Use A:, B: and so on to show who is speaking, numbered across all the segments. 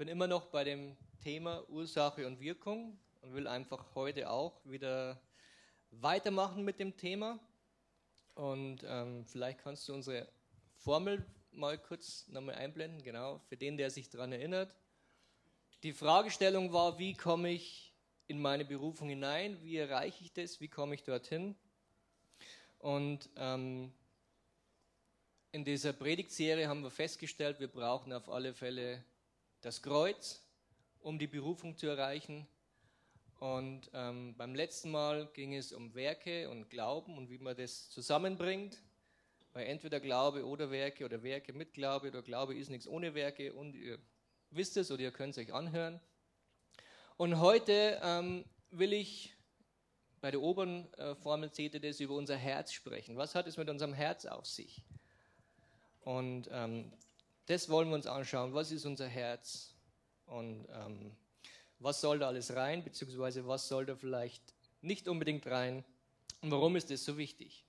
A: bin immer noch bei dem Thema Ursache und Wirkung und will einfach heute auch wieder weitermachen mit dem Thema. Und ähm, vielleicht kannst du unsere Formel mal kurz nochmal einblenden, genau, für den, der sich daran erinnert. Die Fragestellung war, wie komme ich in meine Berufung hinein, wie erreiche ich das, wie komme ich dorthin. Und ähm, in dieser Predigtserie haben wir festgestellt, wir brauchen auf alle Fälle das Kreuz, um die Berufung zu erreichen. Und ähm, beim letzten Mal ging es um Werke und Glauben und wie man das zusammenbringt. Weil entweder Glaube oder Werke oder Werke mit Glaube oder Glaube ist nichts ohne Werke und ihr wisst es oder ihr könnt es euch anhören. Und heute ähm, will ich bei der oberen äh, Formel CTDs über unser Herz sprechen. Was hat es mit unserem Herz auf sich? Und ähm, das wollen wir uns anschauen. Was ist unser Herz? Und ähm, was soll da alles rein, beziehungsweise was soll da vielleicht nicht unbedingt rein? Und warum ist das so wichtig?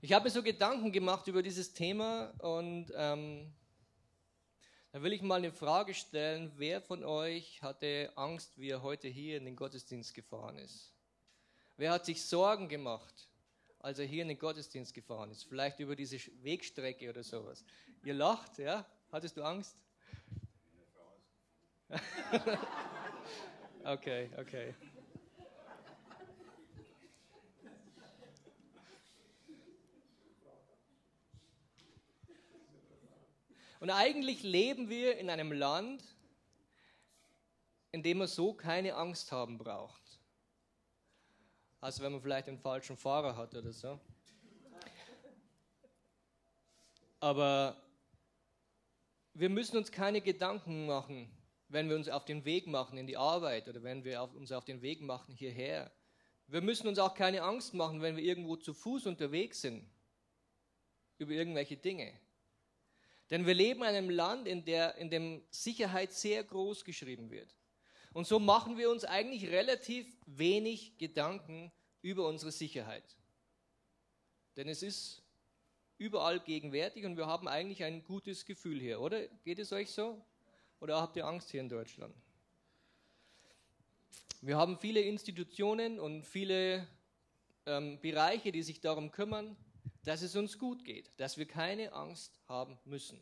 A: Ich habe mir so Gedanken gemacht über dieses Thema und ähm, da will ich mal eine Frage stellen. Wer von euch hatte Angst, wie er heute hier in den Gottesdienst gefahren ist? Wer hat sich Sorgen gemacht, als er hier in den Gottesdienst gefahren ist? Vielleicht über diese Wegstrecke oder sowas. Ihr lacht, ja? Hattest du Angst? okay, okay. Und eigentlich leben wir in einem Land, in dem man so keine Angst haben braucht. Also wenn man vielleicht einen falschen Fahrer hat oder so. Aber wir müssen uns keine Gedanken machen, wenn wir uns auf den Weg machen in die Arbeit oder wenn wir uns auf den Weg machen hierher. Wir müssen uns auch keine Angst machen, wenn wir irgendwo zu Fuß unterwegs sind über irgendwelche Dinge. Denn wir leben in einem Land, in, der, in dem Sicherheit sehr groß geschrieben wird. Und so machen wir uns eigentlich relativ wenig Gedanken über unsere Sicherheit. Denn es ist überall gegenwärtig und wir haben eigentlich ein gutes Gefühl hier, oder? Geht es euch so? Oder habt ihr Angst hier in Deutschland? Wir haben viele Institutionen und viele ähm, Bereiche, die sich darum kümmern, dass es uns gut geht, dass wir keine Angst haben müssen.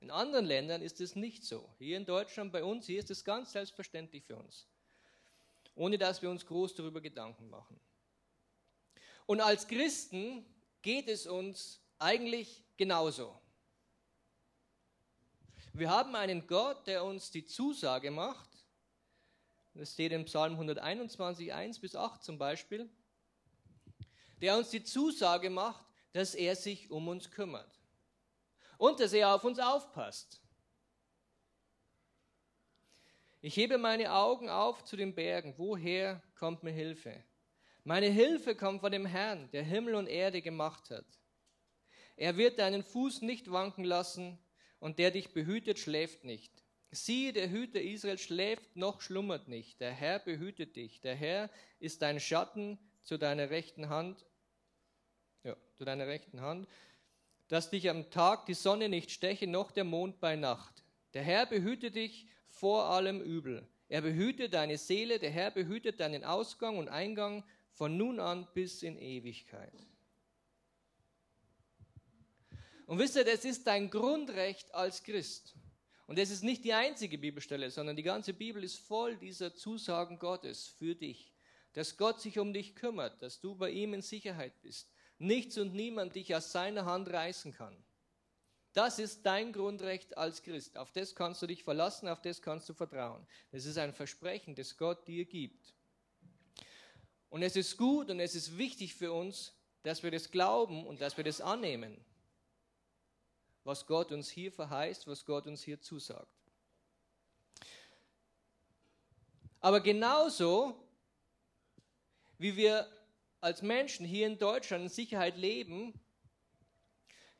A: In anderen Ländern ist es nicht so. Hier in Deutschland, bei uns, hier ist es ganz selbstverständlich für uns, ohne dass wir uns groß darüber Gedanken machen. Und als Christen geht es uns eigentlich genauso. Wir haben einen Gott, der uns die Zusage macht, das steht in Psalm 121, 1 bis 8 zum Beispiel, der uns die Zusage macht, dass er sich um uns kümmert und dass er auf uns aufpasst. Ich hebe meine Augen auf zu den Bergen. Woher kommt mir Hilfe? Meine Hilfe kommt von dem Herrn, der Himmel und Erde gemacht hat. Er wird deinen Fuß nicht wanken lassen und der dich behütet, schläft nicht. Siehe, der Hüter Israel schläft noch schlummert nicht. Der Herr behütet dich. Der Herr ist dein Schatten zu deiner rechten Hand ja, zu deiner rechten Hand, dass dich am Tag die Sonne nicht steche, noch der Mond bei Nacht. Der Herr behüte dich vor allem Übel. Er behüte deine Seele, der Herr behütet deinen Ausgang und Eingang von nun an bis in Ewigkeit. Und wisst ihr, das ist dein Grundrecht als Christ. Und das ist nicht die einzige Bibelstelle, sondern die ganze Bibel ist voll dieser Zusagen Gottes für dich. Dass Gott sich um dich kümmert, dass du bei ihm in Sicherheit bist, nichts und niemand dich aus seiner Hand reißen kann. Das ist dein Grundrecht als Christ. Auf das kannst du dich verlassen, auf das kannst du vertrauen. Das ist ein Versprechen, das Gott dir gibt. Und es ist gut und es ist wichtig für uns, dass wir das glauben und dass wir das annehmen, was Gott uns hier verheißt, was Gott uns hier zusagt. Aber genauso wie wir als Menschen hier in Deutschland in Sicherheit leben,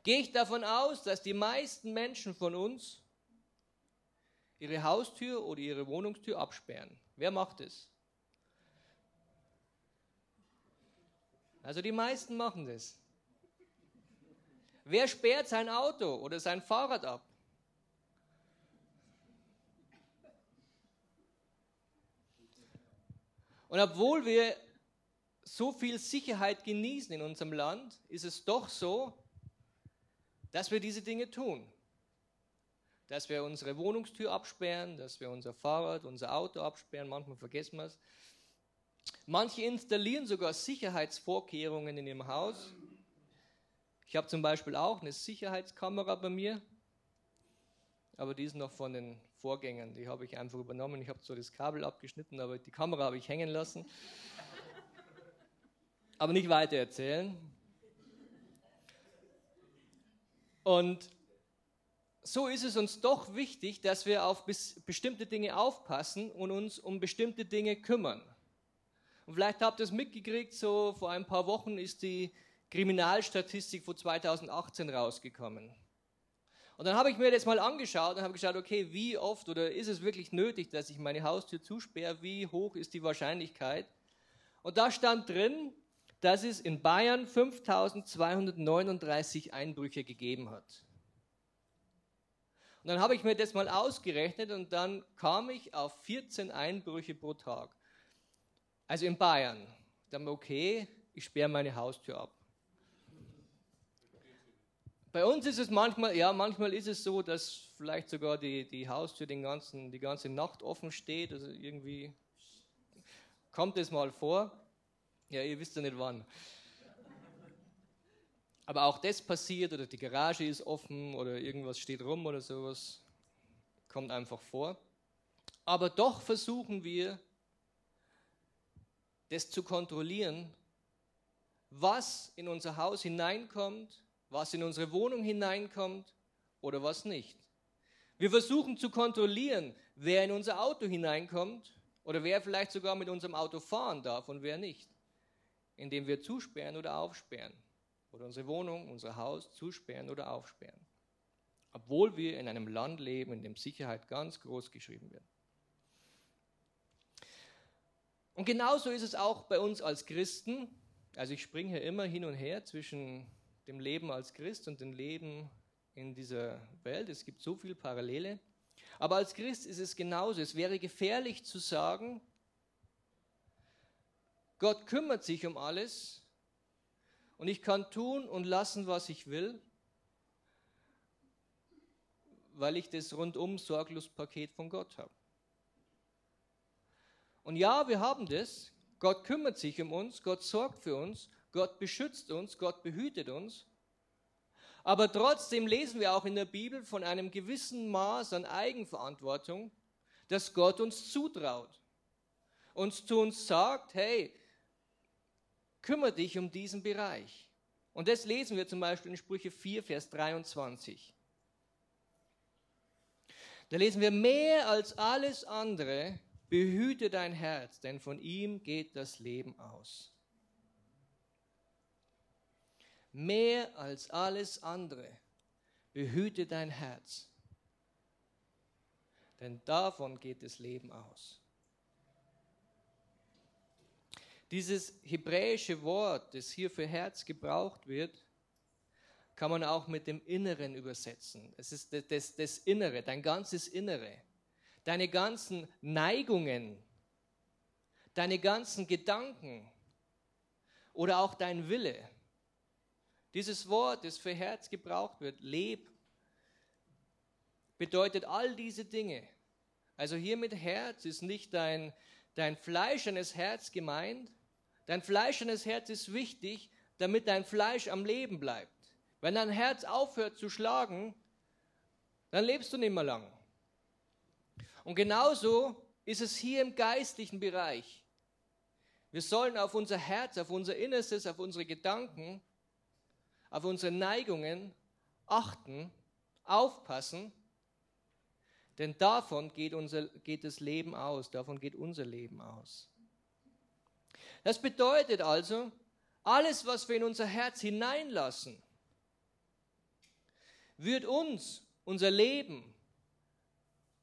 A: gehe ich davon aus, dass die meisten Menschen von uns ihre Haustür oder ihre Wohnungstür absperren. Wer macht es? Also die meisten machen das. Wer sperrt sein Auto oder sein Fahrrad ab? Und obwohl wir so viel Sicherheit genießen in unserem Land, ist es doch so, dass wir diese Dinge tun. Dass wir unsere Wohnungstür absperren, dass wir unser Fahrrad, unser Auto absperren, manchmal vergessen wir es. Manche installieren sogar Sicherheitsvorkehrungen in ihrem Haus. Ich habe zum Beispiel auch eine Sicherheitskamera bei mir, aber die ist noch von den Vorgängern. Die habe ich einfach übernommen. Ich habe so das Kabel abgeschnitten, aber die Kamera habe ich hängen lassen. aber nicht weiter erzählen. Und so ist es uns doch wichtig, dass wir auf bestimmte Dinge aufpassen und uns um bestimmte Dinge kümmern. Und vielleicht habt ihr es mitgekriegt, so vor ein paar Wochen ist die Kriminalstatistik von 2018 rausgekommen. Und dann habe ich mir das mal angeschaut und habe geschaut, okay, wie oft oder ist es wirklich nötig, dass ich meine Haustür zusperre? Wie hoch ist die Wahrscheinlichkeit? Und da stand drin, dass es in Bayern 5239 Einbrüche gegeben hat. Und dann habe ich mir das mal ausgerechnet und dann kam ich auf 14 Einbrüche pro Tag. Also in Bayern. Dann okay, ich sperre meine Haustür ab. Bei uns ist es manchmal, ja, manchmal ist es so, dass vielleicht sogar die, die Haustür den ganzen, die ganze Nacht offen steht. Also irgendwie kommt es mal vor. Ja, ihr wisst ja nicht wann. Aber auch das passiert oder die Garage ist offen oder irgendwas steht rum oder sowas. Kommt einfach vor. Aber doch versuchen wir, das zu kontrollieren, was in unser Haus hineinkommt was in unsere Wohnung hineinkommt oder was nicht. Wir versuchen zu kontrollieren, wer in unser Auto hineinkommt oder wer vielleicht sogar mit unserem Auto fahren darf und wer nicht, indem wir zusperren oder aufsperren oder unsere Wohnung, unser Haus zusperren oder aufsperren. Obwohl wir in einem Land leben, in dem Sicherheit ganz groß geschrieben wird. Und genauso ist es auch bei uns als Christen. Also ich springe hier immer hin und her zwischen dem Leben als Christ und dem Leben in dieser Welt. Es gibt so viele Parallele. Aber als Christ ist es genauso. Es wäre gefährlich zu sagen, Gott kümmert sich um alles und ich kann tun und lassen, was ich will, weil ich das rundum sorglos Paket von Gott habe. Und ja, wir haben das. Gott kümmert sich um uns, Gott sorgt für uns Gott beschützt uns, Gott behütet uns. Aber trotzdem lesen wir auch in der Bibel von einem gewissen Maß an Eigenverantwortung, das Gott uns zutraut. Uns zu uns sagt, hey, kümmere dich um diesen Bereich. Und das lesen wir zum Beispiel in Sprüche 4, Vers 23. Da lesen wir, mehr als alles andere behüte dein Herz, denn von ihm geht das Leben aus mehr als alles andere, behüte dein Herz, denn davon geht das Leben aus. Dieses hebräische Wort, das hier für Herz gebraucht wird, kann man auch mit dem Inneren übersetzen. Es ist das, das, das Innere, dein ganzes Innere, deine ganzen Neigungen, deine ganzen Gedanken oder auch dein Wille. Dieses Wort, das für Herz gebraucht wird, leb, bedeutet all diese Dinge. Also hier mit Herz ist nicht dein, dein fleischendes Herz gemeint. Dein fleischendes Herz ist wichtig, damit dein Fleisch am Leben bleibt. Wenn dein Herz aufhört zu schlagen, dann lebst du nicht mehr lang. Und genauso ist es hier im geistlichen Bereich. Wir sollen auf unser Herz, auf unser Innerstes, auf unsere Gedanken auf unsere Neigungen achten, aufpassen, denn davon geht, unser, geht das Leben aus, davon geht unser Leben aus. Das bedeutet also, alles, was wir in unser Herz hineinlassen, wird uns, unser Leben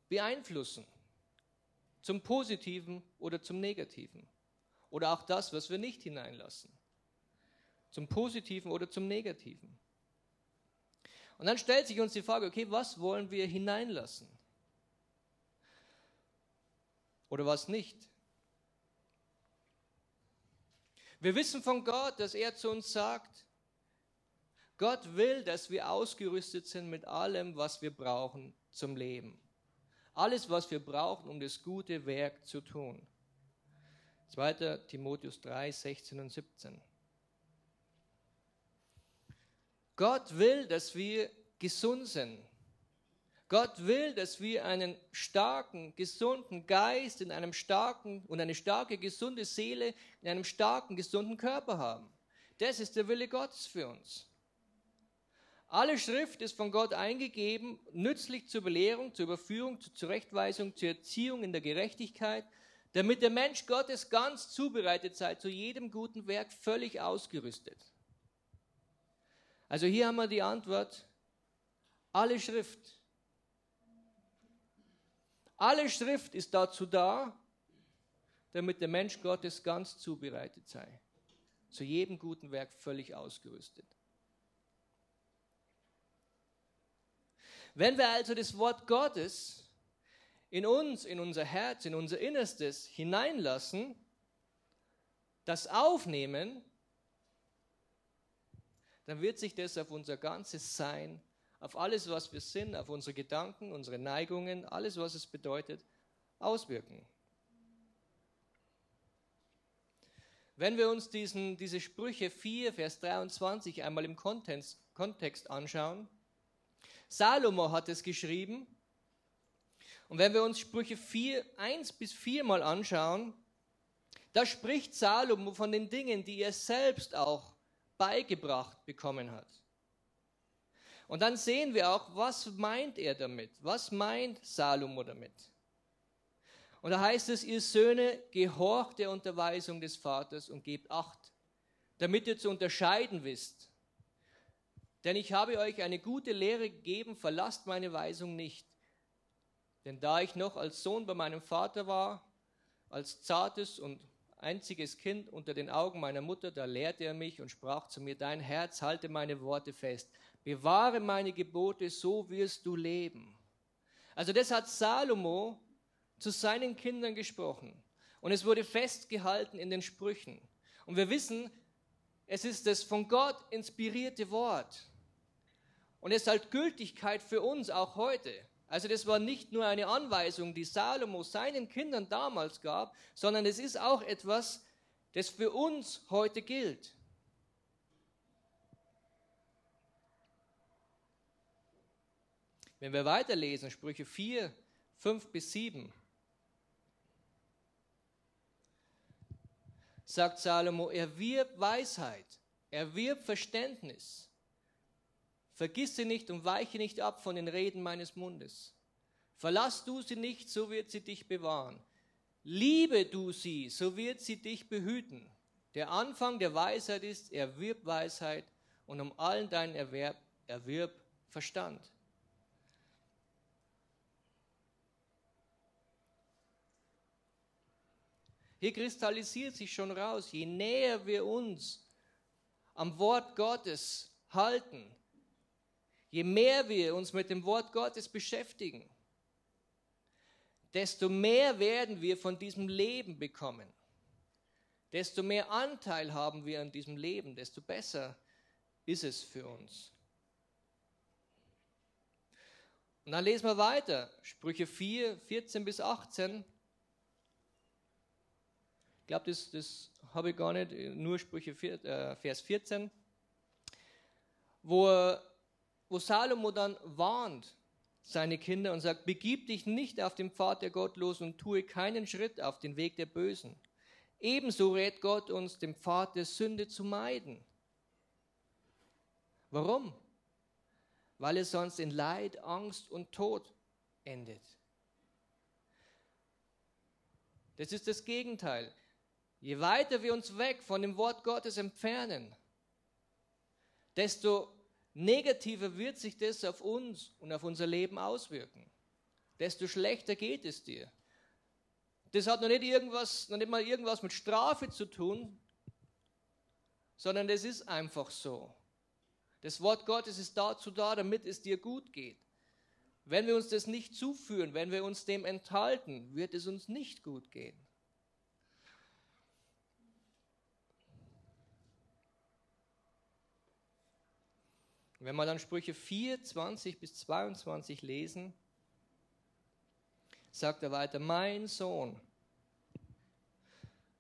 A: beeinflussen, zum Positiven oder zum Negativen. Oder auch das, was wir nicht hineinlassen zum Positiven oder zum Negativen. Und dann stellt sich uns die Frage, okay, was wollen wir hineinlassen? Oder was nicht? Wir wissen von Gott, dass er zu uns sagt, Gott will, dass wir ausgerüstet sind mit allem, was wir brauchen zum Leben. Alles, was wir brauchen, um das gute Werk zu tun. 2. Timotheus 3, 16 und 17. Gott will, dass wir gesund sind. Gott will, dass wir einen starken, gesunden Geist in einem starken und eine starke, gesunde Seele in einem starken, gesunden Körper haben. Das ist der Wille Gottes für uns. Alle Schrift ist von Gott eingegeben, nützlich zur Belehrung, zur Überführung, zur Zurechtweisung, zur Erziehung in der Gerechtigkeit, damit der Mensch Gottes ganz zubereitet sei, zu jedem guten Werk völlig ausgerüstet. Also hier haben wir die Antwort, alle Schrift alle Schrift ist dazu da, damit der Mensch Gottes ganz zubereitet sei, zu jedem guten Werk völlig ausgerüstet. Wenn wir also das Wort Gottes in uns, in unser Herz, in unser Innerstes hineinlassen, das aufnehmen, dann wird sich das auf unser ganzes Sein auf alles, was wir sind, auf unsere Gedanken, unsere Neigungen, alles, was es bedeutet, auswirken. Wenn wir uns diesen, diese Sprüche 4, Vers 23 einmal im Kontext, Kontext anschauen, Salomo hat es geschrieben, und wenn wir uns Sprüche 4, 1 bis 4 mal anschauen, da spricht Salomo von den Dingen, die er selbst auch beigebracht bekommen hat. Und dann sehen wir auch, was meint er damit? Was meint Salomo damit? Und da heißt es, ihr Söhne, gehorcht der Unterweisung des Vaters und gebt Acht, damit ihr zu unterscheiden wisst. Denn ich habe euch eine gute Lehre gegeben, verlasst meine Weisung nicht. Denn da ich noch als Sohn bei meinem Vater war, als zartes und einziges Kind unter den Augen meiner Mutter, da lehrte er mich und sprach zu mir, dein Herz halte meine Worte fest. Bewahre meine Gebote, so wirst du leben. Also das hat Salomo zu seinen Kindern gesprochen. Und es wurde festgehalten in den Sprüchen. Und wir wissen, es ist das von Gott inspirierte Wort. Und es hat Gültigkeit für uns auch heute. Also das war nicht nur eine Anweisung, die Salomo seinen Kindern damals gab, sondern es ist auch etwas, das für uns heute gilt. Wenn wir weiterlesen, Sprüche 4, 5 bis 7, sagt Salomo, er wirbt Weisheit, er wirbt Verständnis. Vergiss sie nicht und weiche nicht ab von den Reden meines Mundes. Verlass du sie nicht, so wird sie dich bewahren. Liebe du sie, so wird sie dich behüten. Der Anfang der Weisheit ist, erwirb Weisheit und um allen deinen Erwerb erwirb Verstand. Hier kristallisiert sich schon raus, je näher wir uns am Wort Gottes halten, je mehr wir uns mit dem Wort Gottes beschäftigen, desto mehr werden wir von diesem Leben bekommen. Desto mehr Anteil haben wir an diesem Leben, desto besser ist es für uns. Und dann lesen wir weiter, Sprüche 4, 14 bis 18 glaube, das, das habe ich gar nicht, nur Sprüche 4, äh, Vers 14, wo, wo Salomo dann warnt seine Kinder und sagt, begib dich nicht auf den Pfad der Gottlosen und tue keinen Schritt auf den Weg der Bösen. Ebenso rät Gott uns, den Pfad der Sünde zu meiden. Warum? Weil es sonst in Leid, Angst und Tod endet. Das ist das Gegenteil. Je weiter wir uns weg von dem Wort Gottes entfernen, desto negativer wird sich das auf uns und auf unser Leben auswirken. Desto schlechter geht es dir. Das hat noch nicht, irgendwas, noch nicht mal irgendwas mit Strafe zu tun, sondern das ist einfach so. Das Wort Gottes ist dazu da, damit es dir gut geht. Wenn wir uns das nicht zuführen, wenn wir uns dem enthalten, wird es uns nicht gut gehen. Wenn wir dann Sprüche 4, 20 bis 22 lesen, sagt er weiter, mein Sohn.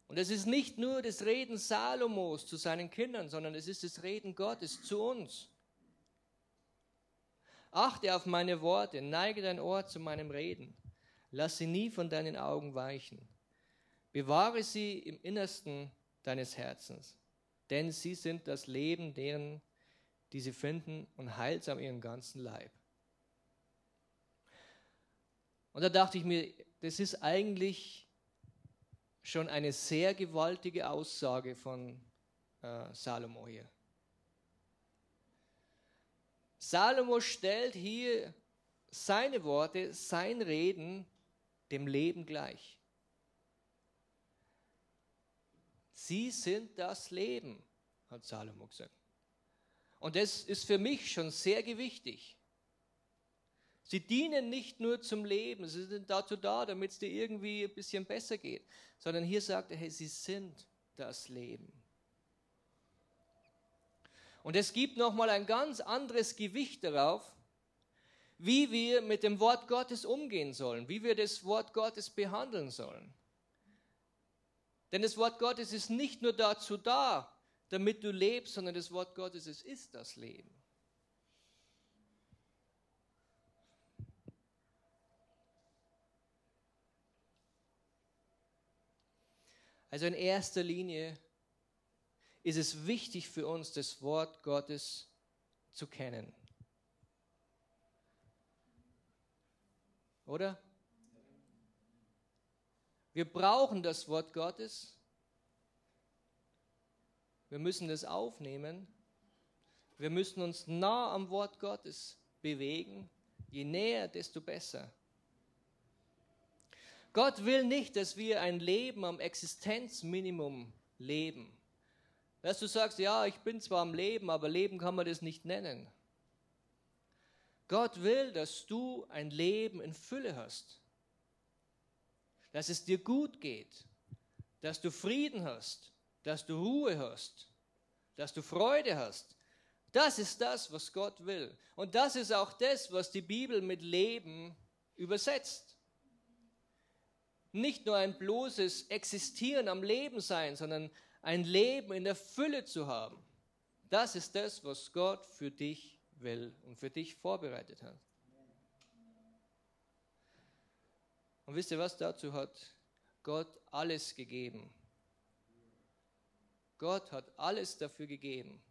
A: Und es ist nicht nur das Reden Salomos zu seinen Kindern, sondern es ist das Reden Gottes zu uns. Achte auf meine Worte, neige dein Ohr zu meinem Reden. Lass sie nie von deinen Augen weichen. Bewahre sie im Innersten deines Herzens, denn sie sind das Leben deren, die sie finden und heilsam ihren ganzen Leib. Und da dachte ich mir, das ist eigentlich schon eine sehr gewaltige Aussage von äh, Salomo hier. Salomo stellt hier seine Worte, sein Reden dem Leben gleich. Sie sind das Leben, hat Salomo gesagt. Und das ist für mich schon sehr gewichtig. Sie dienen nicht nur zum Leben, sie sind dazu da, damit es dir irgendwie ein bisschen besser geht, sondern hier sagt er, hey, sie sind das Leben. Und es gibt nochmal ein ganz anderes Gewicht darauf, wie wir mit dem Wort Gottes umgehen sollen, wie wir das Wort Gottes behandeln sollen. Denn das Wort Gottes ist nicht nur dazu da, damit du lebst, sondern das Wort Gottes es ist das Leben. Also in erster Linie ist es wichtig für uns, das Wort Gottes zu kennen. Oder? Wir brauchen das Wort Gottes. Wir müssen es aufnehmen. Wir müssen uns nah am Wort Gottes bewegen. Je näher, desto besser. Gott will nicht, dass wir ein Leben am Existenzminimum leben. Dass du sagst, ja, ich bin zwar am Leben, aber Leben kann man das nicht nennen. Gott will, dass du ein Leben in Fülle hast. Dass es dir gut geht. Dass du Frieden hast. Dass du Ruhe hast. Dass du Freude hast. Das ist das, was Gott will. Und das ist auch das, was die Bibel mit Leben übersetzt. Nicht nur ein bloßes Existieren am Leben sein, sondern ein Leben in der Fülle zu haben. Das ist das, was Gott für dich will und für dich vorbereitet hat. Und wisst ihr was? Dazu hat Gott alles gegeben. Gott hat alles dafür gegeben,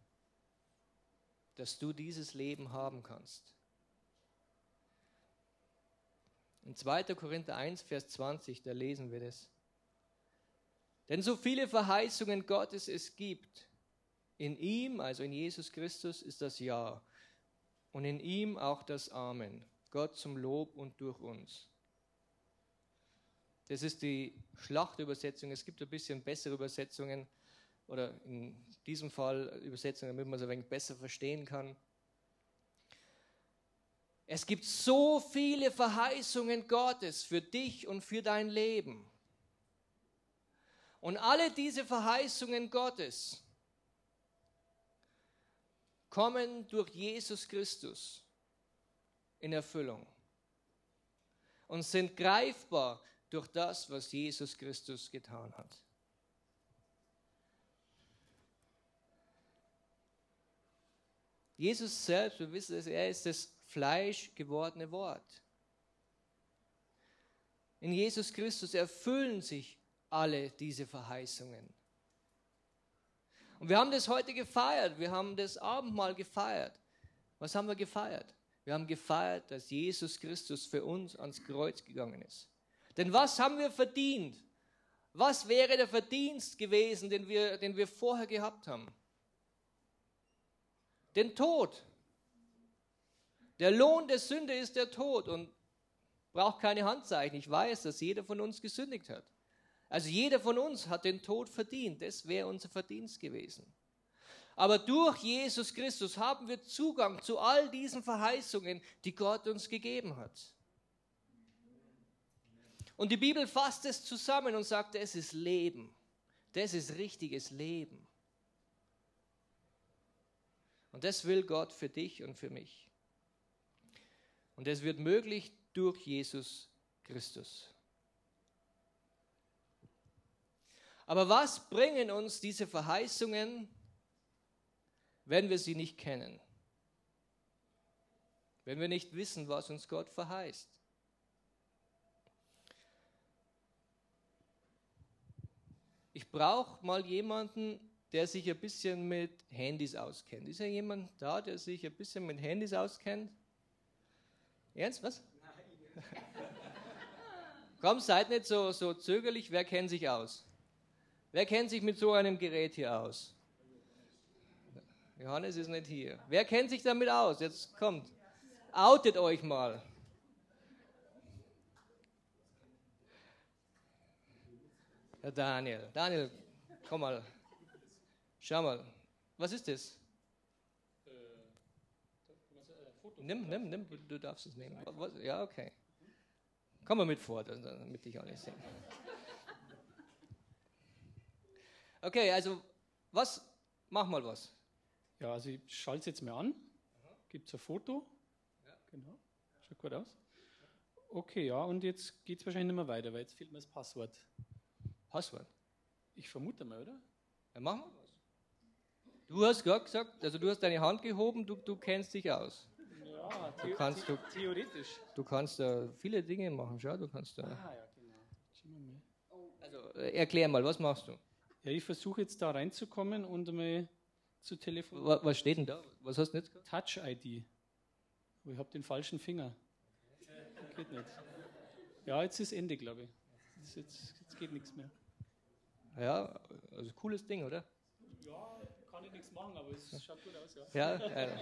A: dass du dieses Leben haben kannst. In 2. Korinther 1, Vers 20, da lesen wir das. Denn so viele Verheißungen Gottes es gibt, in ihm, also in Jesus Christus, ist das Ja. Und in ihm auch das Amen. Gott zum Lob und durch uns. Das ist die Schlachtübersetzung. Es gibt ein bisschen bessere Übersetzungen oder in diesem Fall Übersetzungen, damit man es ein wenig besser verstehen kann. Es gibt so viele Verheißungen Gottes für dich und für dein Leben. Und alle diese Verheißungen Gottes kommen durch Jesus Christus in Erfüllung und sind greifbar durch das, was Jesus Christus getan hat. Jesus selbst, wir wissen es, er ist das Fleisch gewordene Wort. In Jesus Christus erfüllen sich alle diese Verheißungen. Und wir haben das heute gefeiert. Wir haben das Abendmahl gefeiert. Was haben wir gefeiert? Wir haben gefeiert, dass Jesus Christus für uns ans Kreuz gegangen ist. Denn was haben wir verdient? Was wäre der Verdienst gewesen, den wir, den wir vorher gehabt haben? Den Tod. Der Lohn der Sünde ist der Tod und braucht keine Handzeichen. Ich weiß, dass jeder von uns gesündigt hat. Also jeder von uns hat den Tod verdient. Das wäre unser Verdienst gewesen. Aber durch Jesus Christus haben wir Zugang zu all diesen Verheißungen, die Gott uns gegeben hat. Und die Bibel fasst es zusammen und sagt, es ist Leben. Das ist richtiges Leben. Und das will Gott für dich und für mich. Und das wird möglich durch Jesus Christus. Aber was bringen uns diese Verheißungen, wenn wir sie nicht kennen? Wenn wir nicht wissen, was uns Gott verheißt? Ich brauche mal jemanden, der sich ein bisschen mit Handys auskennt. Ist ja jemand da, der sich ein bisschen mit Handys auskennt? Ernst, was? Nein. Komm, seid nicht so, so zögerlich. Wer kennt sich aus? Wer kennt sich mit so einem Gerät hier aus? Johannes ist nicht hier. Wer kennt sich damit aus? Jetzt kommt. Outet euch mal. Herr Daniel. Daniel, komm mal. Schau mal. Was ist das? Nimm, nimm, nimm, du darfst es nehmen. Ja, okay. Komm mal mit vor, damit ich alles sehe. Okay, also was? Mach mal was.
B: Ja, also ich schalte es jetzt mal an. Gibt es ein Foto? Ja. Genau. Schaut gut aus. Okay, ja, und jetzt geht es wahrscheinlich nicht mehr weiter, weil jetzt fehlt mir das Passwort.
A: Passwort?
B: Ich vermute mal, oder?
A: Ja, machen wir was. Du hast gerade gesagt, also du hast deine Hand gehoben, du, du kennst dich aus.
B: Ja, du kannst, du, theoretisch.
A: Du kannst da uh, viele Dinge machen, schau, du kannst da.
B: Ah, ja, genau.
A: Also äh, erklär mal, was machst du?
B: Ja, ich versuche jetzt da reinzukommen und mal zu telefonieren.
A: Was steht denn da? Was hast du jetzt
B: Touch-ID. Oh, ich habe den falschen Finger. Geht nicht. Ja, jetzt ist Ende, glaube ich. Jetzt, jetzt, jetzt geht nichts mehr.
A: Ja, also cooles Ding, oder?
B: Ja, kann ich nichts machen, aber es schaut gut aus, ja.
A: Ja, ja.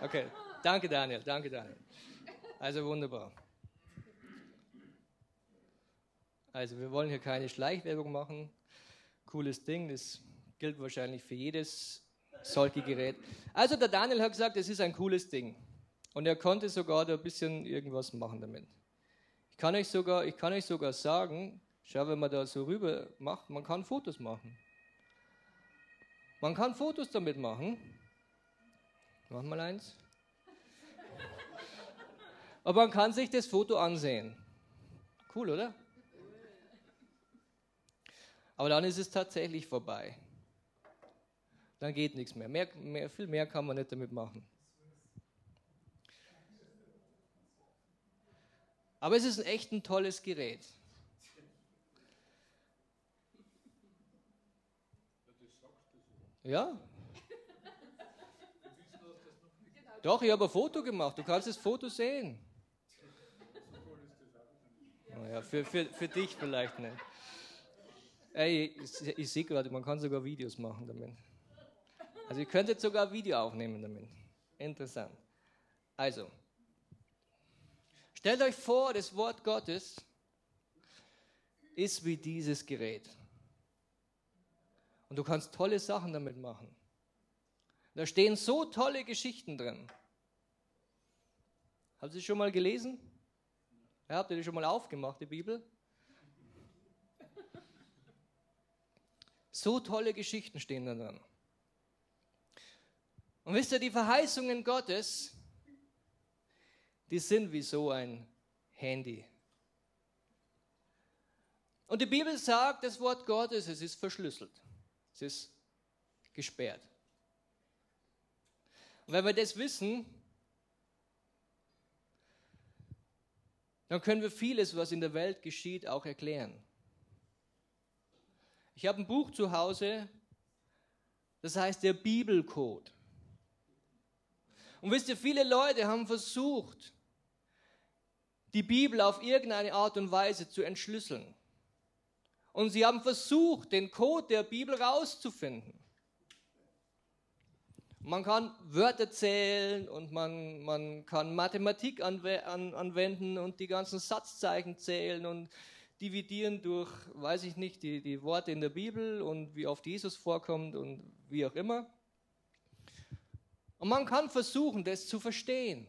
A: okay. Danke, Daniel. Danke, Daniel. Also wunderbar. Also wir wollen hier keine Schleichwerbung machen cooles Ding, das gilt wahrscheinlich für jedes solche Gerät. Also der Daniel hat gesagt, es ist ein cooles Ding. Und er konnte sogar da ein bisschen irgendwas machen damit. Ich kann euch sogar, ich kann euch sogar sagen, schau, wenn man da so rüber macht, man kann Fotos machen. Man kann Fotos damit machen. Mach mal eins. Aber man kann sich das Foto ansehen. Cool, oder? Aber dann ist es tatsächlich vorbei. Dann geht nichts mehr. mehr, mehr viel mehr kann man nicht damit machen. Aber es ist ein echt ein tolles Gerät. Ja? Doch, ich habe ein Foto gemacht. Du kannst das Foto sehen. Naja, für, für, für dich vielleicht nicht. Ey, ich, ich sehe gerade, man kann sogar Videos machen damit. Also ihr könntet sogar Video aufnehmen damit. Interessant. Also, stellt euch vor, das Wort Gottes ist wie dieses Gerät. Und du kannst tolle Sachen damit machen. Da stehen so tolle Geschichten drin. Ihr sie schon mal gelesen? Ja, habt ihr die schon mal aufgemacht, die Bibel? So tolle Geschichten stehen da drin. Und wisst ihr, die Verheißungen Gottes, die sind wie so ein Handy. Und die Bibel sagt, das Wort Gottes, es ist verschlüsselt. Es ist gesperrt. Und wenn wir das wissen, dann können wir vieles, was in der Welt geschieht, auch erklären. Ich habe ein Buch zu Hause, das heißt der Bibelcode. Und wisst ihr, viele Leute haben versucht, die Bibel auf irgendeine Art und Weise zu entschlüsseln. Und sie haben versucht, den Code der Bibel rauszufinden. Man kann Wörter zählen und man, man kann Mathematik anwenden und die ganzen Satzzeichen zählen und dividieren durch, weiß ich nicht, die, die Worte in der Bibel und wie oft Jesus vorkommt und wie auch immer. Und man kann versuchen, das zu verstehen.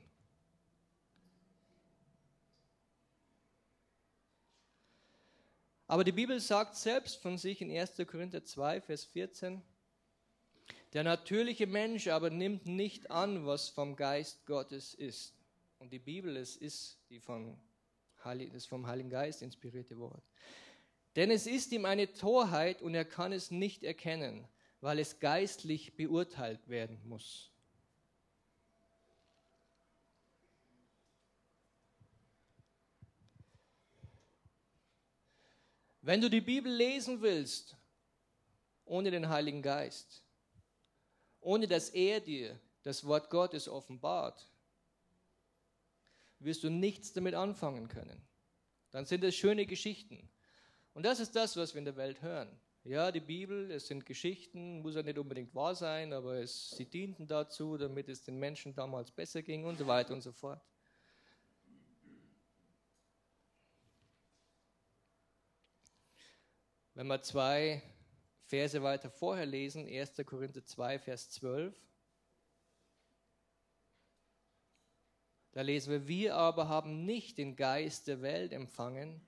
A: Aber die Bibel sagt selbst von sich in 1. Korinther 2, Vers 14, Der natürliche Mensch aber nimmt nicht an, was vom Geist Gottes ist. Und die Bibel, es ist die von, das vom Heiligen Geist inspirierte Wort. Denn es ist ihm eine Torheit und er kann es nicht erkennen, weil es geistlich beurteilt werden muss. Wenn du die Bibel lesen willst, ohne den Heiligen Geist, ohne dass er dir das Wort Gottes offenbart, wirst du nichts damit anfangen können. Dann sind es schöne Geschichten. Und das ist das, was wir in der Welt hören. Ja, die Bibel, es sind Geschichten, muss ja nicht unbedingt wahr sein, aber es, sie dienten dazu, damit es den Menschen damals besser ging und so weiter und so fort. Wenn wir zwei Verse weiter vorher lesen, 1. Korinther 2, Vers 12, da lesen wir, wir aber haben nicht den Geist der Welt empfangen,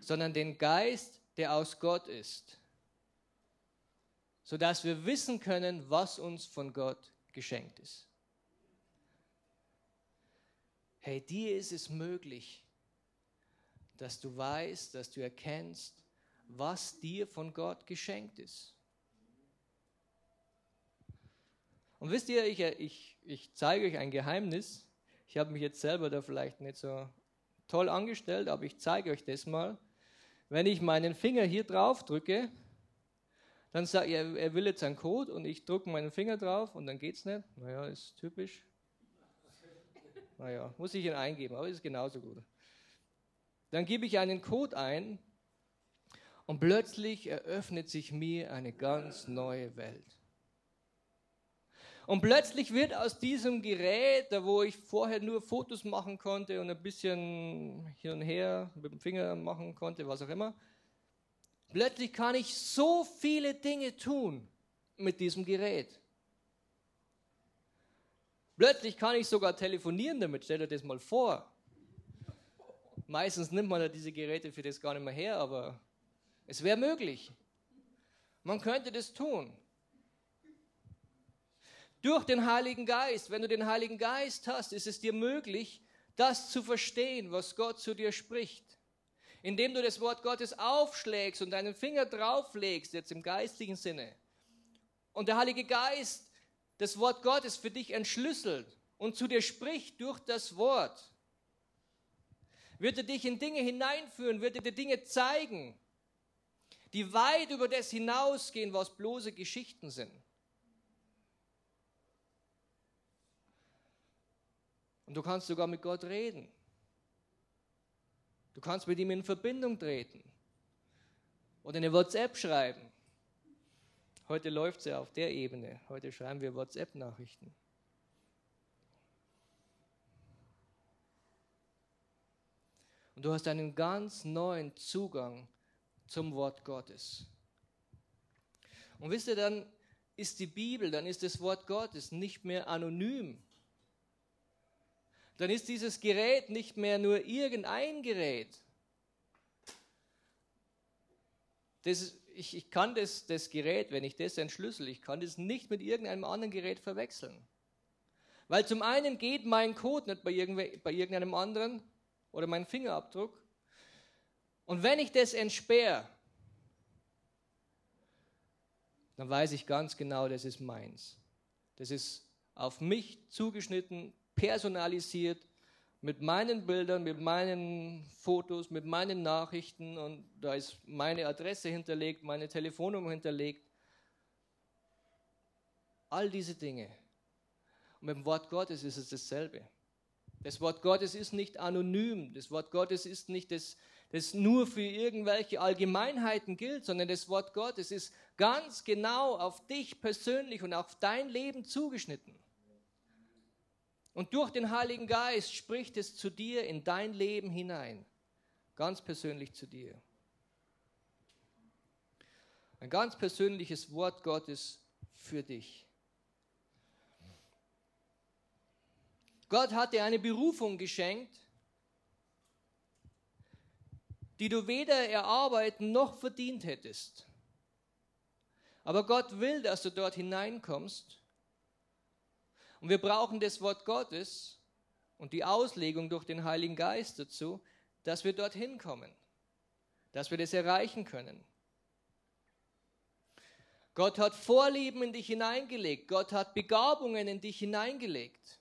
A: sondern den Geist, der aus Gott ist, sodass wir wissen können, was uns von Gott geschenkt ist. Hey, dir ist es möglich, dass du weißt, dass du erkennst, was dir von Gott geschenkt ist. Und wisst ihr, ich, ich, ich zeige euch ein Geheimnis. Ich habe mich jetzt selber da vielleicht nicht so toll angestellt, aber ich zeige euch das mal. Wenn ich meinen Finger hier drauf drücke, dann sagt er, er will jetzt einen Code und ich drücke meinen Finger drauf und dann geht es nicht. Naja, ist typisch. Naja, muss ich ihn eingeben, aber ist genauso gut. Dann gebe ich einen Code ein und plötzlich eröffnet sich mir eine ganz neue Welt. Und plötzlich wird aus diesem Gerät, da wo ich vorher nur Fotos machen konnte und ein bisschen hier und her mit dem Finger machen konnte, was auch immer, plötzlich kann ich so viele Dinge tun mit diesem Gerät. Plötzlich kann ich sogar telefonieren damit, stell dir das mal vor. Meistens nimmt man ja diese Geräte für das gar nicht mehr her, aber es wäre möglich. Man könnte das tun. Durch den Heiligen Geist, wenn du den Heiligen Geist hast, ist es dir möglich, das zu verstehen, was Gott zu dir spricht. Indem du das Wort Gottes aufschlägst und deinen Finger drauflegst, jetzt im geistlichen Sinne, und der Heilige Geist das Wort Gottes für dich entschlüsselt und zu dir spricht durch das Wort, wird er dich in Dinge hineinführen, wird er dir Dinge zeigen, die weit über das hinausgehen, was bloße Geschichten sind. Und du kannst sogar mit Gott reden. Du kannst mit ihm in Verbindung treten oder eine WhatsApp schreiben. Heute läuft es ja auf der Ebene. Heute schreiben wir WhatsApp-Nachrichten. Und du hast einen ganz neuen Zugang zum Wort Gottes. Und wisst ihr, dann ist die Bibel, dann ist das Wort Gottes nicht mehr anonym. Dann ist dieses Gerät nicht mehr nur irgendein Gerät. Das, ich, ich kann das, das Gerät, wenn ich das entschlüssel, ich kann das nicht mit irgendeinem anderen Gerät verwechseln. Weil zum einen geht mein Code nicht bei, bei irgendeinem anderen oder mein Fingerabdruck, und wenn ich das entsperre, dann weiß ich ganz genau, das ist meins. Das ist auf mich zugeschnitten, personalisiert, mit meinen Bildern, mit meinen Fotos, mit meinen Nachrichten und da ist meine Adresse hinterlegt, meine Telefonnummer hinterlegt. All diese Dinge. Und mit dem Wort Gottes ist es dasselbe. Das Wort Gottes ist nicht anonym. Das Wort Gottes ist nicht das, das nur für irgendwelche Allgemeinheiten gilt, sondern das Wort Gottes ist ganz genau auf dich persönlich und auf dein Leben zugeschnitten. Und durch den Heiligen Geist spricht es zu dir in dein Leben hinein, ganz persönlich zu dir. Ein ganz persönliches Wort Gottes für dich. Gott hat dir eine Berufung geschenkt, die du weder erarbeiten noch verdient hättest. Aber Gott will, dass du dort hineinkommst. Und wir brauchen das Wort Gottes und die Auslegung durch den Heiligen Geist dazu, dass wir dorthin kommen, dass wir das erreichen können. Gott hat Vorlieben in dich hineingelegt. Gott hat Begabungen in dich hineingelegt.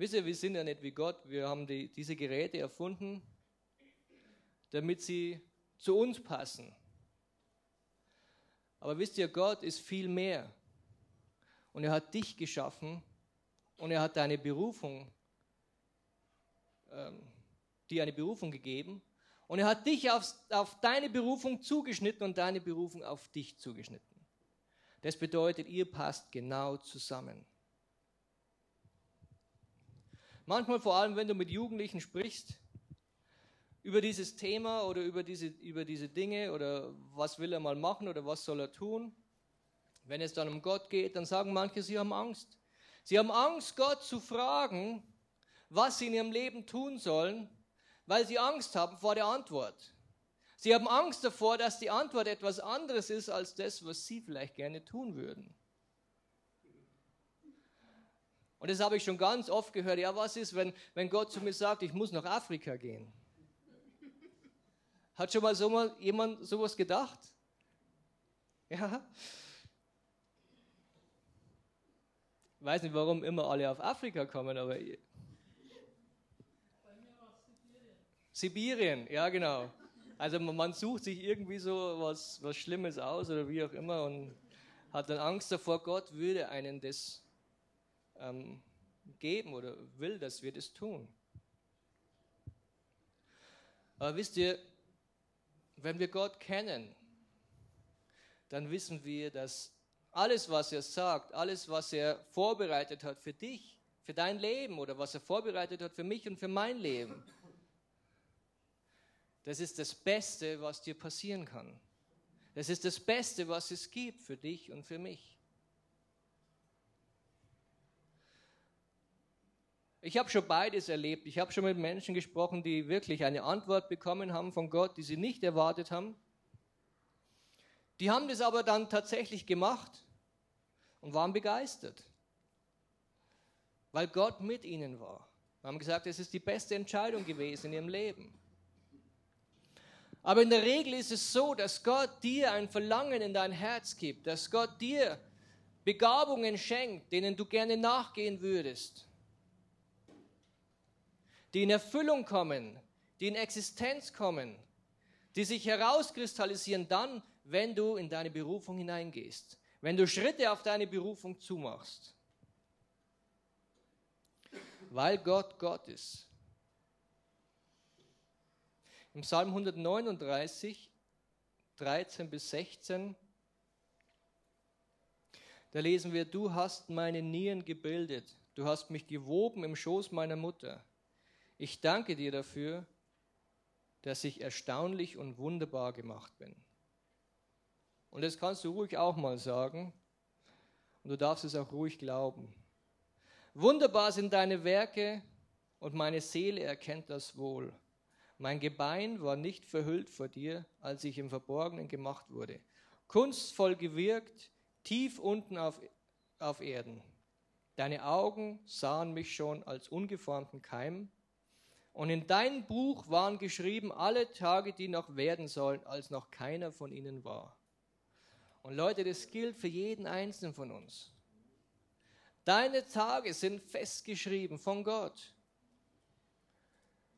A: Wisst ihr, wir sind ja nicht wie Gott. Wir haben die, diese Geräte erfunden, damit sie zu uns passen. Aber wisst ihr, Gott ist viel mehr. Und er hat dich geschaffen und er hat deine Berufung, ähm, dir eine Berufung gegeben. Und er hat dich auf, auf deine Berufung zugeschnitten und deine Berufung auf dich zugeschnitten. Das bedeutet, ihr passt genau zusammen. Manchmal, vor allem wenn du mit Jugendlichen sprichst, über dieses Thema oder über diese, über diese Dinge oder was will er mal machen oder was soll er tun, wenn es dann um Gott geht, dann sagen manche, sie haben Angst. Sie haben Angst, Gott zu fragen, was sie in ihrem Leben tun sollen, weil sie Angst haben vor der Antwort. Sie haben Angst davor, dass die Antwort etwas anderes ist als das, was sie vielleicht gerne tun würden. Und das habe ich schon ganz oft gehört. Ja, was ist, wenn, wenn Gott zu mir sagt, ich muss nach Afrika gehen? Hat schon mal so mal jemand sowas gedacht? Ja. Ich weiß nicht, warum immer alle auf Afrika kommen, aber. Sibirien, ja genau. Also man sucht sich irgendwie so was, was Schlimmes aus oder wie auch immer und hat dann Angst davor, Gott würde einen das ähm, geben oder will, dass wir das tun. Aber wisst ihr, wenn wir Gott kennen, dann wissen wir, dass alles, was er sagt, alles, was er vorbereitet hat für dich, für dein Leben oder was er vorbereitet hat für mich und für mein Leben, das ist das Beste, was dir passieren kann. Das ist das Beste, was es gibt für dich und für mich. Ich habe schon beides erlebt. Ich habe schon mit Menschen gesprochen, die wirklich eine Antwort bekommen haben von Gott, die sie nicht erwartet haben. Die haben das aber dann tatsächlich gemacht und waren begeistert, weil Gott mit ihnen war. Wir haben gesagt, es ist die beste Entscheidung gewesen in ihrem Leben. Aber in der Regel ist es so, dass Gott dir ein Verlangen in dein Herz gibt, dass Gott dir Begabungen schenkt, denen du gerne nachgehen würdest die in Erfüllung kommen, die in Existenz kommen, die sich herauskristallisieren dann, wenn du in deine Berufung hineingehst, wenn du Schritte auf deine Berufung zumachst. Weil Gott Gott ist. Im Psalm 139, 13 bis 16, da lesen wir, du hast meine Nieren gebildet, du hast mich gewoben im Schoß meiner Mutter. Ich danke dir dafür, dass ich erstaunlich und wunderbar gemacht bin. Und das kannst du ruhig auch mal sagen. Und du darfst es auch ruhig glauben. Wunderbar sind deine Werke und meine Seele erkennt das wohl. Mein Gebein war nicht verhüllt vor dir, als ich im Verborgenen gemacht wurde. Kunstvoll gewirkt, tief unten auf, auf Erden. Deine Augen sahen mich schon als ungeformten Keim und in dein Buch waren geschrieben alle Tage, die noch werden sollen, als noch keiner von ihnen war. Und Leute, das gilt für jeden Einzelnen von uns. Deine Tage sind festgeschrieben von Gott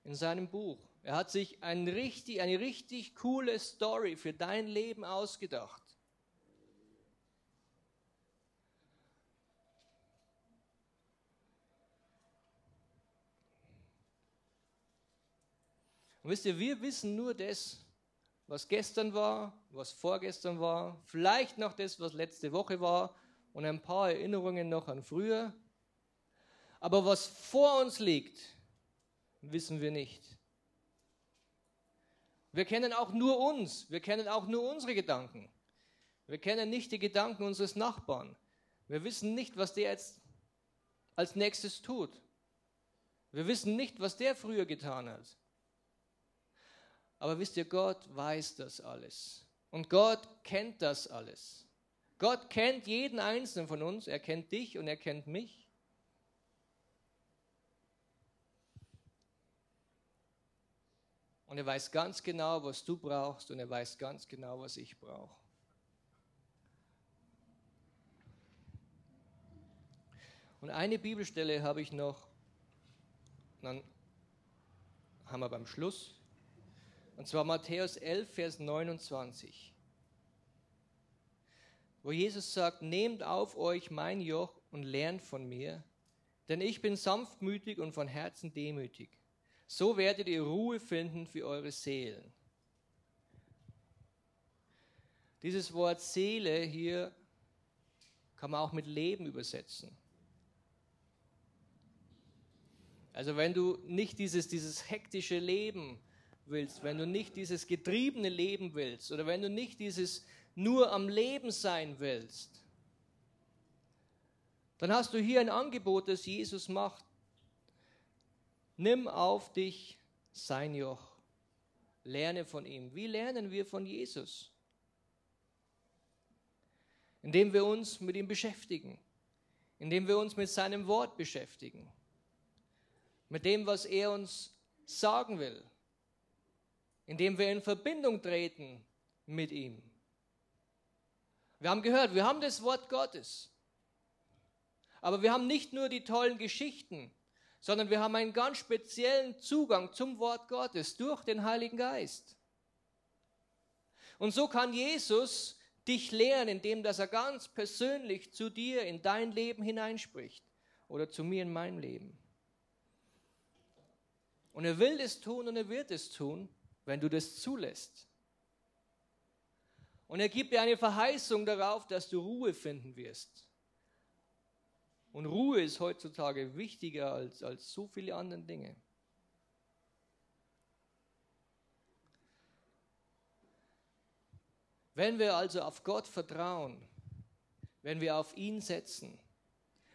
A: in seinem Buch. Er hat sich ein richtig, eine richtig coole Story für dein Leben ausgedacht. Und wisst ihr, wir wissen nur das, was gestern war, was vorgestern war, vielleicht noch das, was letzte Woche war und ein paar Erinnerungen noch an früher. Aber was vor uns liegt, wissen wir nicht. Wir kennen auch nur uns, wir kennen auch nur unsere Gedanken. Wir kennen nicht die Gedanken unseres Nachbarn. Wir wissen nicht, was der jetzt als nächstes tut. Wir wissen nicht, was der früher getan hat. Aber wisst ihr, Gott weiß das alles. Und Gott kennt das alles. Gott kennt jeden einzelnen von uns. Er kennt dich und er kennt mich. Und er weiß ganz genau, was du brauchst und er weiß ganz genau, was ich brauche. Und eine Bibelstelle habe ich noch, dann haben wir beim Schluss, und zwar Matthäus 11, Vers 29, wo Jesus sagt, nehmt auf euch mein Joch und lernt von mir, denn ich bin sanftmütig und von Herzen demütig so werdet ihr Ruhe finden für eure Seelen. Dieses Wort Seele hier kann man auch mit Leben übersetzen. Also wenn du nicht dieses, dieses hektische Leben willst, wenn du nicht dieses getriebene Leben willst oder wenn du nicht dieses nur am Leben sein willst, dann hast du hier ein Angebot, das Jesus macht. Nimm auf dich sein Joch. Lerne von ihm. Wie lernen wir von Jesus? Indem wir uns mit ihm beschäftigen, indem wir uns mit seinem Wort beschäftigen, mit dem, was er uns sagen will, indem wir in Verbindung treten mit ihm. Wir haben gehört, wir haben das Wort Gottes. Aber wir haben nicht nur die tollen Geschichten, sondern wir haben einen ganz speziellen Zugang zum Wort Gottes durch den Heiligen Geist. Und so kann Jesus dich lehren, indem dass er ganz persönlich zu dir in dein Leben hineinspricht oder zu mir in mein Leben. Und er will es tun und er wird es tun, wenn du das zulässt. Und er gibt dir eine Verheißung darauf, dass du Ruhe finden wirst. Und Ruhe ist heutzutage wichtiger als, als so viele andere Dinge. Wenn wir also auf Gott vertrauen, wenn wir auf ihn setzen,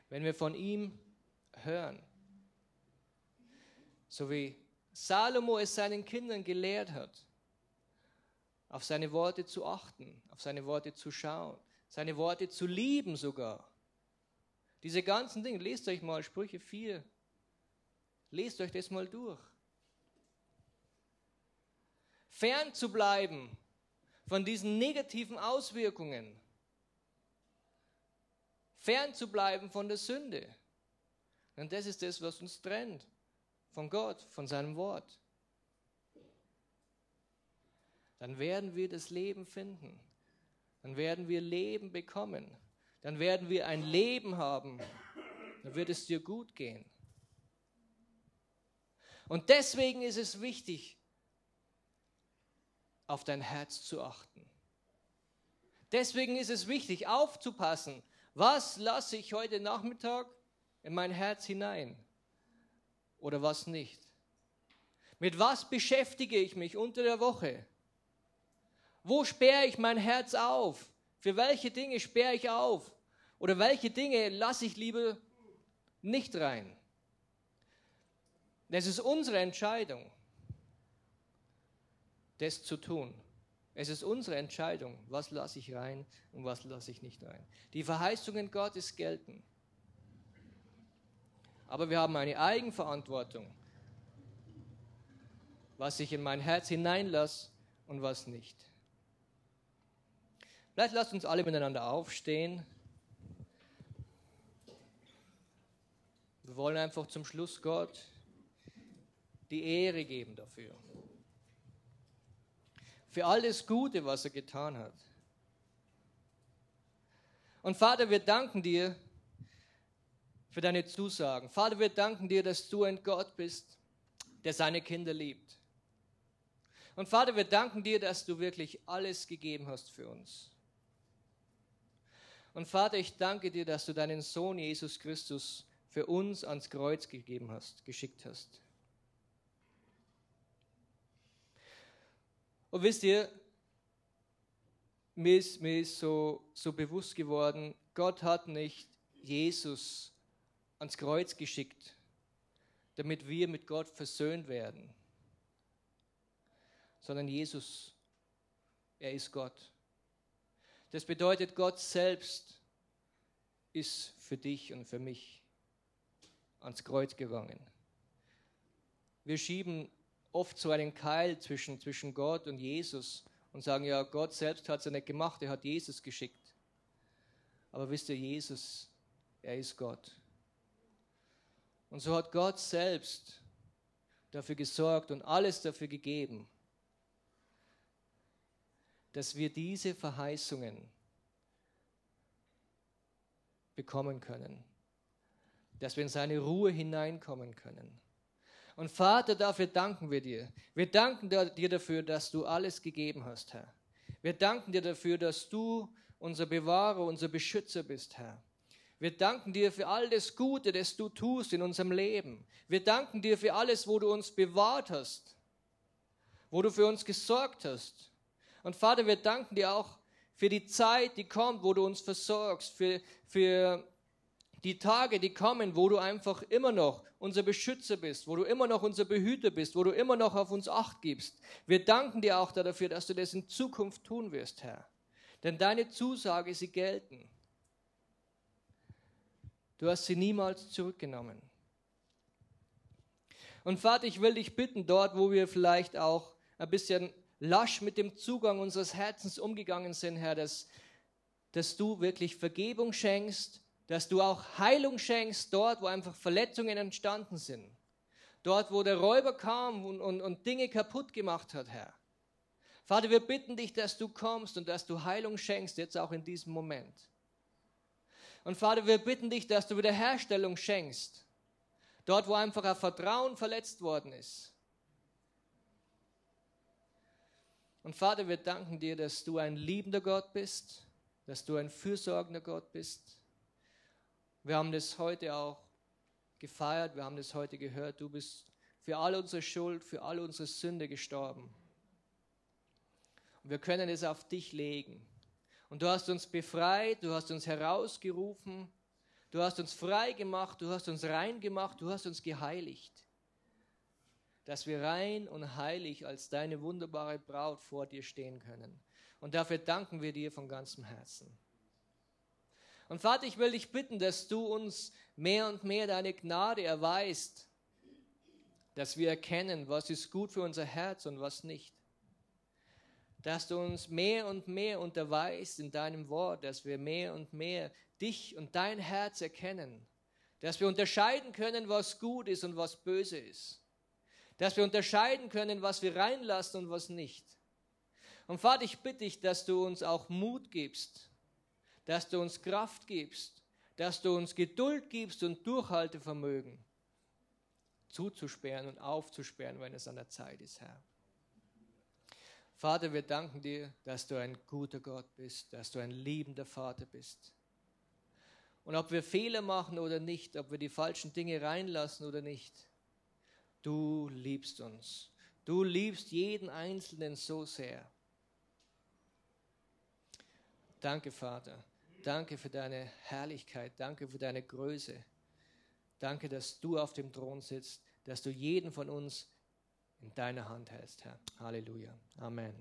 A: wenn wir von ihm hören, so wie Salomo es seinen Kindern gelehrt hat, auf seine Worte zu achten, auf seine Worte zu schauen, seine Worte zu lieben sogar, diese ganzen Dinge, lest euch mal Sprüche 4. Lest euch das mal durch. Fern zu bleiben von diesen negativen Auswirkungen. Fern zu bleiben von der Sünde. Denn das ist das, was uns trennt von Gott, von seinem Wort. Dann werden wir das Leben finden. Dann werden wir Leben bekommen dann werden wir ein Leben haben, dann wird es dir gut gehen. Und deswegen ist es wichtig, auf dein Herz zu achten. Deswegen ist es wichtig, aufzupassen, was lasse ich heute Nachmittag in mein Herz hinein oder was nicht. Mit was beschäftige ich mich unter der Woche? Wo sperre ich mein Herz auf? Für welche Dinge sperre ich auf? Oder welche Dinge lasse ich lieber nicht rein? Es ist unsere Entscheidung, das zu tun. Es ist unsere Entscheidung, was lasse ich rein und was lasse ich nicht rein. Die Verheißungen Gottes gelten. Aber wir haben eine Eigenverantwortung, was ich in mein Herz hineinlasse und was nicht. Vielleicht lasst uns alle miteinander aufstehen. Wir wollen einfach zum Schluss Gott die Ehre geben dafür. Für alles Gute, was er getan hat. Und Vater, wir danken dir für deine Zusagen. Vater, wir danken dir, dass du ein Gott bist, der seine Kinder liebt. Und Vater, wir danken dir, dass du wirklich alles gegeben hast für uns. Und Vater, ich danke dir, dass du deinen Sohn Jesus Christus für uns ans Kreuz gegeben hast, geschickt hast. Und wisst ihr, mir ist, mir ist so, so bewusst geworden, Gott hat nicht Jesus ans Kreuz geschickt, damit wir mit Gott versöhnt werden, sondern Jesus er ist Gott. Das bedeutet, Gott selbst ist für dich und für mich ans Kreuz gegangen. Wir schieben oft so einen Keil zwischen, zwischen Gott und Jesus und sagen, ja, Gott selbst hat es ja nicht gemacht, er hat Jesus geschickt. Aber wisst ihr, Jesus, er ist Gott. Und so hat Gott selbst dafür gesorgt und alles dafür gegeben, dass wir diese Verheißungen bekommen können, dass wir in seine Ruhe hineinkommen können. Und Vater, dafür danken wir dir. Wir danken dir dafür, dass du alles gegeben hast, Herr. Wir danken dir dafür, dass du unser Bewahrer, unser Beschützer bist, Herr. Wir danken dir für all das Gute, das du tust in unserem Leben. Wir danken dir für alles, wo du uns bewahrt hast, wo du für uns gesorgt hast. Und Vater, wir danken dir auch für die Zeit, die kommt, wo du uns versorgst, für, für die Tage, die kommen, wo du einfach immer noch unser Beschützer bist, wo du immer noch unser Behüter bist, wo du immer noch auf uns Acht gibst. Wir danken dir auch dafür, dass du das in Zukunft tun wirst, Herr. Denn deine Zusage, sie gelten. Du hast sie niemals zurückgenommen. Und Vater, ich will dich bitten, dort, wo wir vielleicht auch ein bisschen lasch mit dem Zugang unseres Herzens umgegangen sind, Herr, dass, dass du wirklich Vergebung schenkst, dass du auch Heilung schenkst, dort, wo einfach Verletzungen entstanden sind. Dort, wo der Räuber kam und, und, und Dinge kaputt gemacht hat, Herr. Vater, wir bitten dich, dass du kommst und dass du Heilung schenkst, jetzt auch in diesem Moment. Und Vater, wir bitten dich, dass du Wiederherstellung schenkst. Dort, wo einfach ein Vertrauen verletzt worden ist. Und Vater, wir danken dir, dass du ein liebender Gott bist, dass du ein fürsorgender Gott bist. Wir haben das heute auch gefeiert, wir haben das heute gehört. Du bist für all unsere Schuld, für all unsere Sünde gestorben. Und wir können es auf dich legen. Und du hast uns befreit, du hast uns herausgerufen, du hast uns frei gemacht, du hast uns rein gemacht, du hast uns geheiligt. Dass wir rein und heilig als deine wunderbare Braut vor dir stehen können. Und dafür danken wir dir von ganzem Herzen. Und Vater, ich will dich bitten, dass du uns mehr und mehr deine Gnade erweist, dass wir erkennen, was ist gut für unser Herz und was nicht dass du uns mehr und mehr unterweist in deinem Wort, dass wir mehr und mehr dich und dein Herz erkennen, dass wir unterscheiden können, was gut ist und was böse ist, dass wir unterscheiden können, was wir reinlassen und was nicht. Und Vater, ich bitte dich, dass du uns auch Mut gibst, dass du uns Kraft gibst, dass du uns Geduld gibst und Durchhaltevermögen zuzusperren und aufzusperren, wenn es an der Zeit ist, Herr. Vater, wir danken dir, dass du ein guter Gott bist, dass du ein liebender Vater bist. Und ob wir Fehler machen oder nicht, ob wir die falschen Dinge reinlassen oder nicht, du liebst uns. Du liebst jeden Einzelnen so sehr. Danke, Vater. Danke für deine Herrlichkeit. Danke für deine Größe. Danke, dass du auf dem Thron sitzt, dass du jeden von uns in deiner Hand hältst, Herr. Halleluja. Amen.